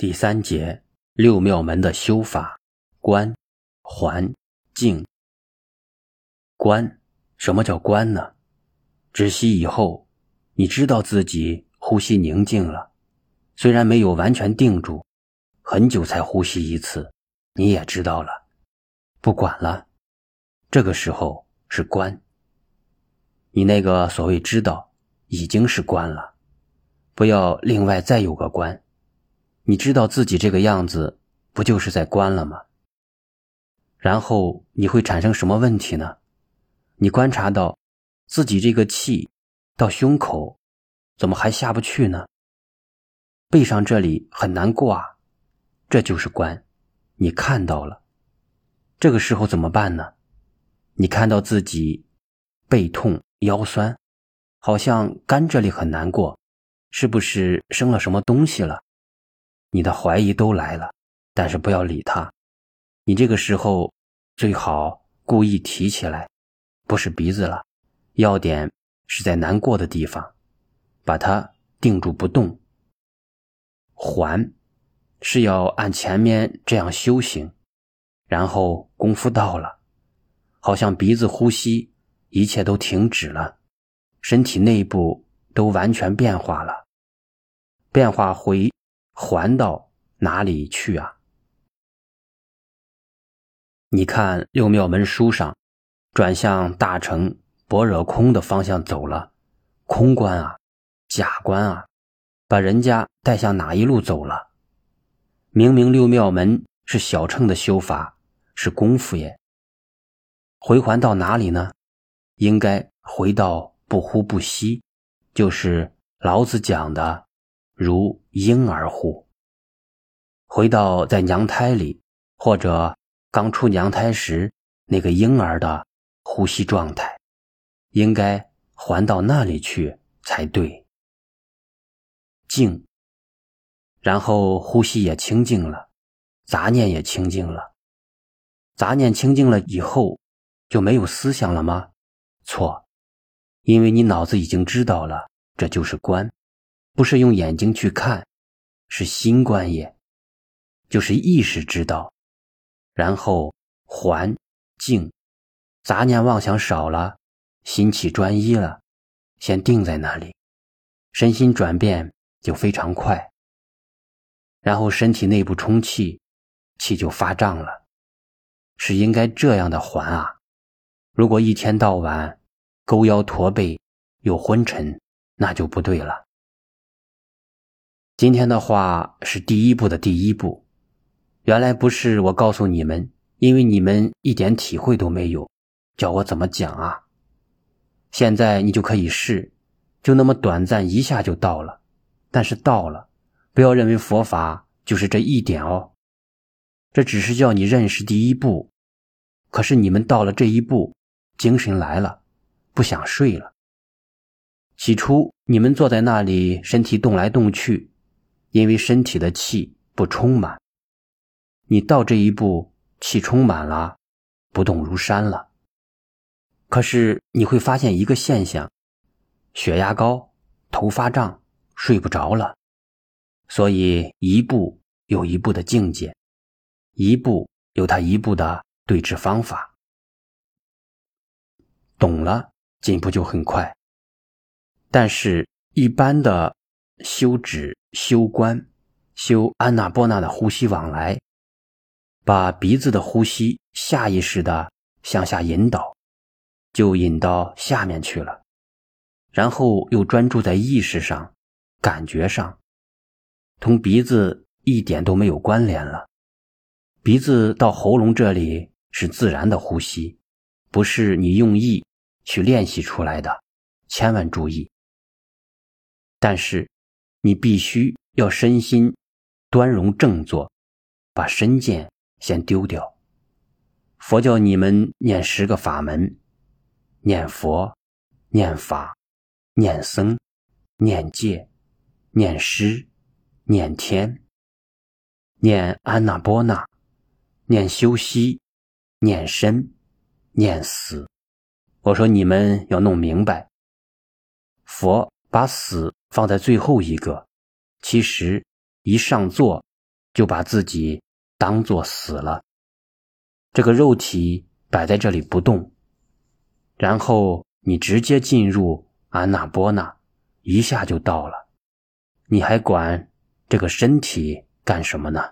第三节六妙门的修法：观、环、静。观，什么叫观呢？止息以后，你知道自己呼吸宁静了，虽然没有完全定住，很久才呼吸一次，你也知道了，不管了。这个时候是观。你那个所谓知道，已经是观了，不要另外再有个观。你知道自己这个样子，不就是在关了吗？然后你会产生什么问题呢？你观察到自己这个气到胸口，怎么还下不去呢？背上这里很难挂，这就是关。你看到了，这个时候怎么办呢？你看到自己背痛、腰酸，好像肝这里很难过，是不是生了什么东西了？你的怀疑都来了，但是不要理他。你这个时候最好故意提起来，不是鼻子了，要点是在难过的地方，把它定住不动。还，是要按前面这样修行，然后功夫到了，好像鼻子呼吸，一切都停止了，身体内部都完全变化了，变化回。还到哪里去啊？你看六妙门书上，转向大乘般若空的方向走了，空观啊，假观啊，把人家带向哪一路走了？明明六妙门是小乘的修法，是功夫耶。回还到哪里呢？应该回到不呼不吸，就是老子讲的。如婴儿乎？回到在娘胎里，或者刚出娘胎时那个婴儿的呼吸状态，应该还到那里去才对。静，然后呼吸也清净了，杂念也清净了。杂念清净了以后，就没有思想了吗？错，因为你脑子已经知道了，这就是观。不是用眼睛去看，是心观也，就是意识知道，然后还静，杂念妄想少了，心起专一了，先定在那里，身心转变就非常快。然后身体内部充气，气就发胀了，是应该这样的还啊！如果一天到晚勾腰驼背又昏沉，那就不对了。今天的话是第一步的第一步，原来不是我告诉你们，因为你们一点体会都没有，叫我怎么讲啊？现在你就可以试，就那么短暂一下就到了，但是到了，不要认为佛法就是这一点哦，这只是叫你认识第一步，可是你们到了这一步，精神来了，不想睡了。起初你们坐在那里，身体动来动去。因为身体的气不充满，你到这一步，气充满了，不动如山了。可是你会发现一个现象：血压高，头发胀，睡不着了。所以一步有一步的境界，一步有他一步的对治方法。懂了，进步就很快。但是，一般的修止。修观，修安娜波那的呼吸往来，把鼻子的呼吸下意识的向下引导，就引到下面去了。然后又专注在意识上、感觉上，同鼻子一点都没有关联了。鼻子到喉咙这里是自然的呼吸，不是你用意去练习出来的，千万注意。但是。你必须要身心端容正坐，把身见先丢掉。佛教你们念十个法门：念佛、念法、念僧、念戒、念师、念天、念安那波那、念修息、念身、念死。我说你们要弄明白，佛把死。放在最后一个，其实一上座就把自己当作死了。这个肉体摆在这里不动，然后你直接进入安娜波那，一下就到了。你还管这个身体干什么呢？